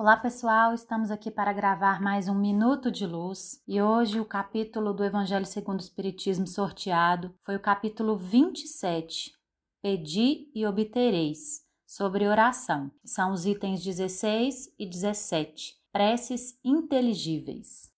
Olá pessoal, estamos aqui para gravar mais um Minuto de Luz e hoje o capítulo do Evangelho segundo o Espiritismo sorteado foi o capítulo 27, Pedi e Obtereis, sobre oração. São os itens 16 e 17, preces inteligíveis.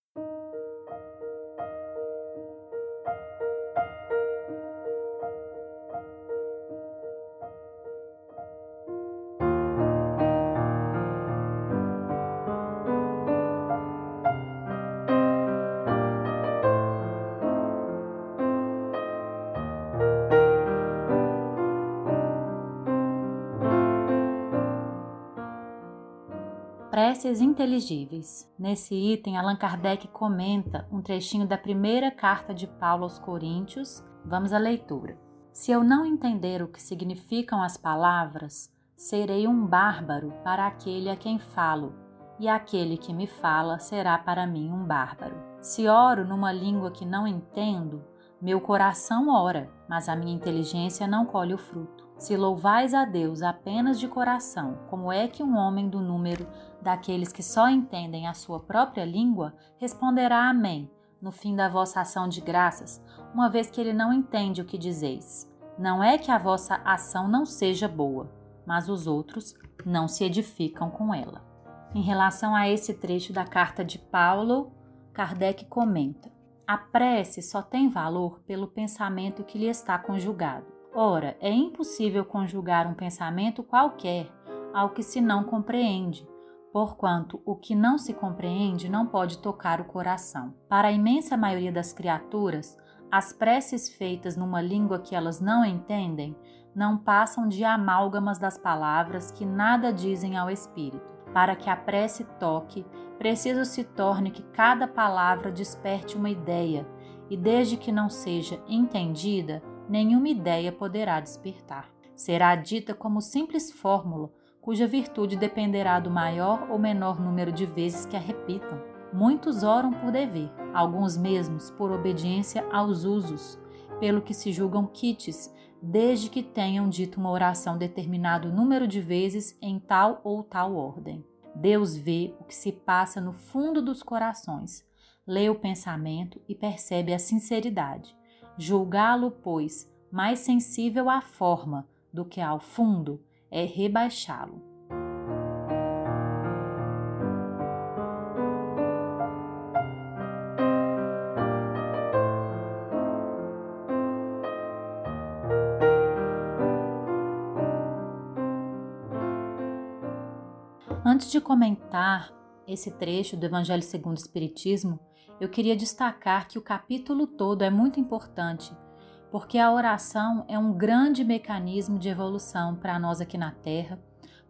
Preces inteligíveis. Nesse item, Allan Kardec comenta um trechinho da primeira carta de Paulo aos Coríntios. Vamos à leitura. Se eu não entender o que significam as palavras, serei um bárbaro para aquele a quem falo, e aquele que me fala será para mim um bárbaro. Se oro numa língua que não entendo, meu coração ora, mas a minha inteligência não colhe o fruto. Se louvais a Deus apenas de coração, como é que um homem do número daqueles que só entendem a sua própria língua responderá Amém no fim da vossa ação de graças, uma vez que ele não entende o que dizeis? Não é que a vossa ação não seja boa, mas os outros não se edificam com ela. Em relação a esse trecho da carta de Paulo, Kardec comenta: A prece só tem valor pelo pensamento que lhe está conjugado. Ora, é impossível conjugar um pensamento qualquer ao que se não compreende, porquanto o que não se compreende não pode tocar o coração. Para a imensa maioria das criaturas, as preces feitas numa língua que elas não entendem não passam de amálgamas das palavras que nada dizem ao espírito. Para que a prece toque, preciso se torne que cada palavra desperte uma ideia, e desde que não seja entendida, nenhuma ideia poderá despertar. Será dita como simples fórmula, cuja virtude dependerá do maior ou menor número de vezes que a repitam. Muitos oram por dever, alguns mesmos por obediência aos usos, pelo que se julgam quites, desde que tenham dito uma oração determinado número de vezes em tal ou tal ordem. Deus vê o que se passa no fundo dos corações, lê o pensamento e percebe a sinceridade. Julgá-lo, pois, mais sensível à forma do que ao fundo, é rebaixá-lo. Antes de comentar esse trecho do Evangelho segundo o Espiritismo, eu queria destacar que o capítulo todo é muito importante, porque a oração é um grande mecanismo de evolução para nós aqui na Terra,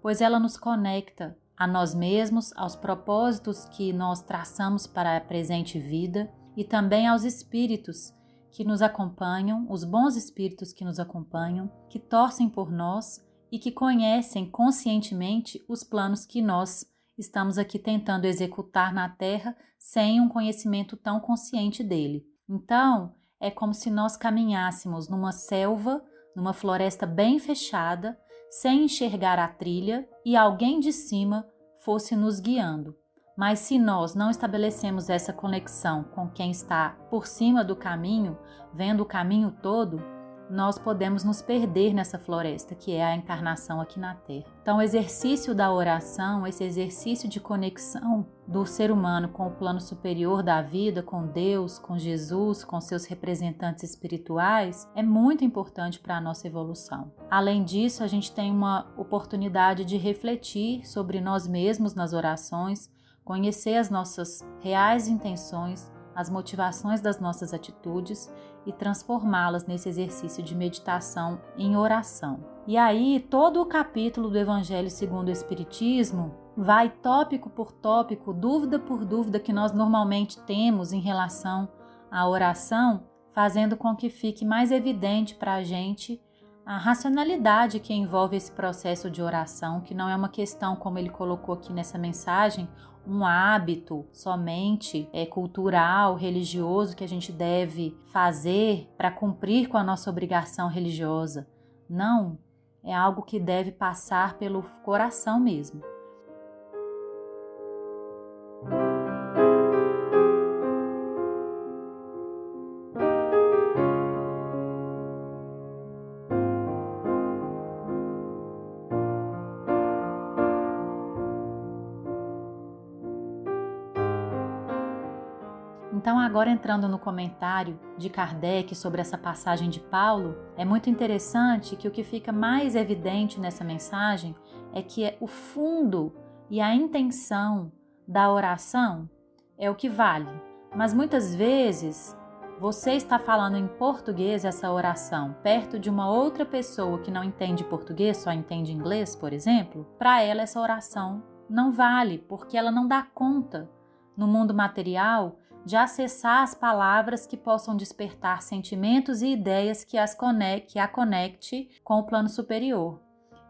pois ela nos conecta a nós mesmos, aos propósitos que nós traçamos para a presente vida e também aos espíritos que nos acompanham, os bons espíritos que nos acompanham, que torcem por nós e que conhecem conscientemente os planos que nós estamos aqui tentando executar na Terra sem um conhecimento tão consciente dele. Então, é como se nós caminhássemos numa selva, numa floresta bem fechada, sem enxergar a trilha e alguém de cima fosse nos guiando. Mas se nós não estabelecemos essa conexão com quem está por cima do caminho, vendo o caminho todo, nós podemos nos perder nessa floresta que é a encarnação aqui na Terra. Então, o exercício da oração, esse exercício de conexão do ser humano com o plano superior da vida, com Deus, com Jesus, com seus representantes espirituais, é muito importante para a nossa evolução. Além disso, a gente tem uma oportunidade de refletir sobre nós mesmos nas orações, conhecer as nossas reais intenções as motivações das nossas atitudes e transformá-las nesse exercício de meditação em oração. E aí, todo o capítulo do Evangelho segundo o Espiritismo vai tópico por tópico, dúvida por dúvida que nós normalmente temos em relação à oração, fazendo com que fique mais evidente para a gente a racionalidade que envolve esse processo de oração, que não é uma questão, como ele colocou aqui nessa mensagem, um hábito somente é cultural, religioso que a gente deve fazer para cumprir com a nossa obrigação religiosa. Não, é algo que deve passar pelo coração mesmo. Então, agora entrando no comentário de Kardec sobre essa passagem de Paulo, é muito interessante que o que fica mais evidente nessa mensagem é que é o fundo e a intenção da oração é o que vale. Mas muitas vezes você está falando em português essa oração perto de uma outra pessoa que não entende português, só entende inglês, por exemplo, para ela essa oração não vale, porque ela não dá conta no mundo material de acessar as palavras que possam despertar sentimentos e ideias que, as conecte, que a conecte com o plano superior.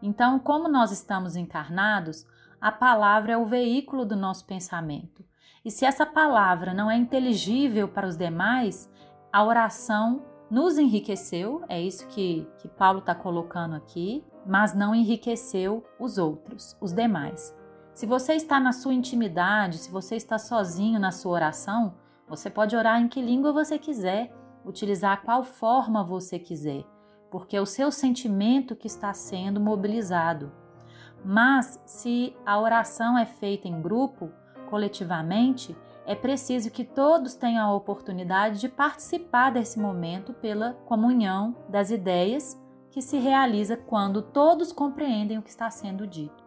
Então, como nós estamos encarnados, a palavra é o veículo do nosso pensamento. E se essa palavra não é inteligível para os demais, a oração nos enriqueceu, é isso que, que Paulo está colocando aqui, mas não enriqueceu os outros, os demais. Se você está na sua intimidade, se você está sozinho na sua oração, você pode orar em que língua você quiser, utilizar qual forma você quiser, porque é o seu sentimento que está sendo mobilizado. Mas se a oração é feita em grupo, coletivamente, é preciso que todos tenham a oportunidade de participar desse momento pela comunhão das ideias que se realiza quando todos compreendem o que está sendo dito.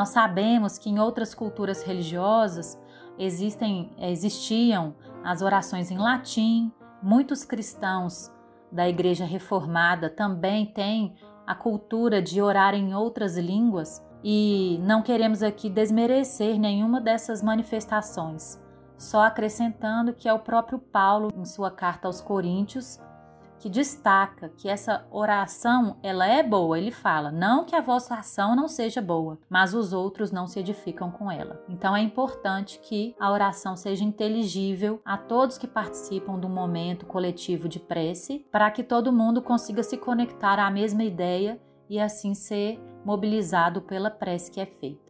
Nós sabemos que em outras culturas religiosas existem, existiam as orações em latim. Muitos cristãos da Igreja Reformada também têm a cultura de orar em outras línguas e não queremos aqui desmerecer nenhuma dessas manifestações, só acrescentando que é o próprio Paulo, em sua carta aos Coríntios, que destaca que essa oração ela é boa. Ele fala: não que a vossa ação não seja boa, mas os outros não se edificam com ela. Então é importante que a oração seja inteligível a todos que participam do momento coletivo de prece, para que todo mundo consiga se conectar à mesma ideia e assim ser mobilizado pela prece que é feita.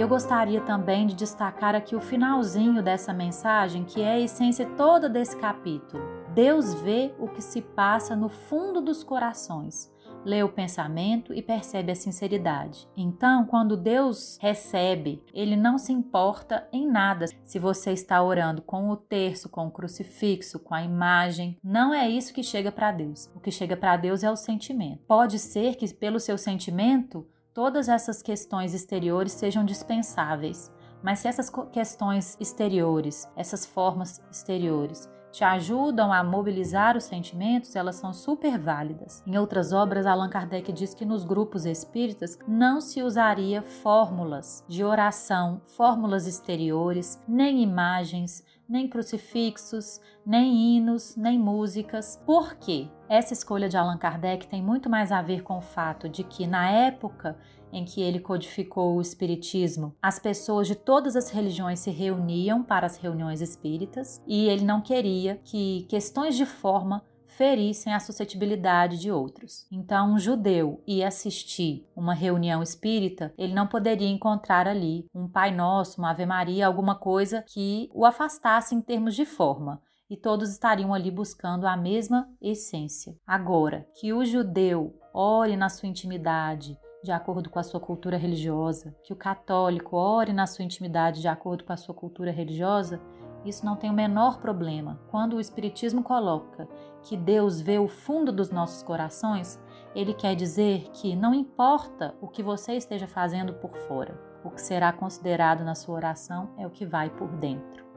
Eu gostaria também de destacar aqui o finalzinho dessa mensagem, que é a essência toda desse capítulo. Deus vê o que se passa no fundo dos corações, lê o pensamento e percebe a sinceridade. Então, quando Deus recebe, ele não se importa em nada se você está orando com o terço, com o crucifixo, com a imagem. Não é isso que chega para Deus. O que chega para Deus é o sentimento. Pode ser que pelo seu sentimento todas essas questões exteriores sejam dispensáveis. Mas se essas questões exteriores, essas formas exteriores, te ajudam a mobilizar os sentimentos, elas são super válidas. Em outras obras, Allan Kardec diz que nos grupos espíritas não se usaria fórmulas de oração, fórmulas exteriores, nem imagens, nem crucifixos, nem hinos, nem músicas. Por quê? Essa escolha de Allan Kardec tem muito mais a ver com o fato de que, na época em que ele codificou o Espiritismo, as pessoas de todas as religiões se reuniam para as reuniões espíritas e ele não queria que questões de forma ferissem a suscetibilidade de outros. Então, um judeu ia assistir uma reunião espírita, ele não poderia encontrar ali um Pai Nosso, uma Ave Maria, alguma coisa que o afastasse em termos de forma. E todos estariam ali buscando a mesma essência. Agora, que o judeu ore na sua intimidade, de acordo com a sua cultura religiosa, que o católico ore na sua intimidade de acordo com a sua cultura religiosa, isso não tem o menor problema. Quando o Espiritismo coloca que Deus vê o fundo dos nossos corações, ele quer dizer que não importa o que você esteja fazendo por fora, o que será considerado na sua oração é o que vai por dentro.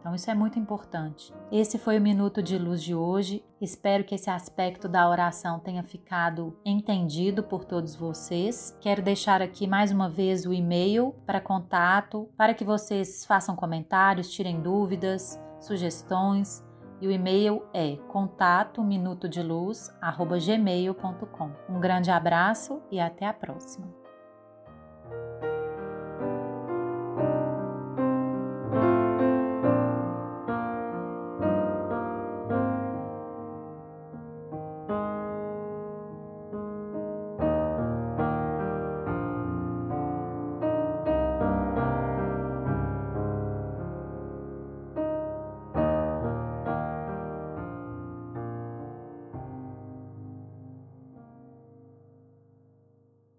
Então, isso é muito importante. Esse foi o Minuto de Luz de hoje. Espero que esse aspecto da oração tenha ficado entendido por todos vocês. Quero deixar aqui mais uma vez o e-mail para contato, para que vocês façam comentários, tirem dúvidas, sugestões. e o e-mail é contato minutodeluz@gmail.com. Um grande abraço e até a próxima.